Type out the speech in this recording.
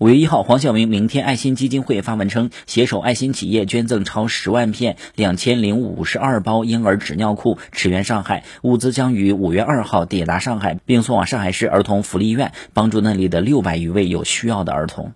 五月一号黄晓明明天爱心基金会发文称携手爱心企业捐赠超十万片两千零五十二包婴儿纸尿裤驰援上海物资将于五月二号抵达上海并送往上海市儿童福利院帮助那里的六百余位有需要的儿童。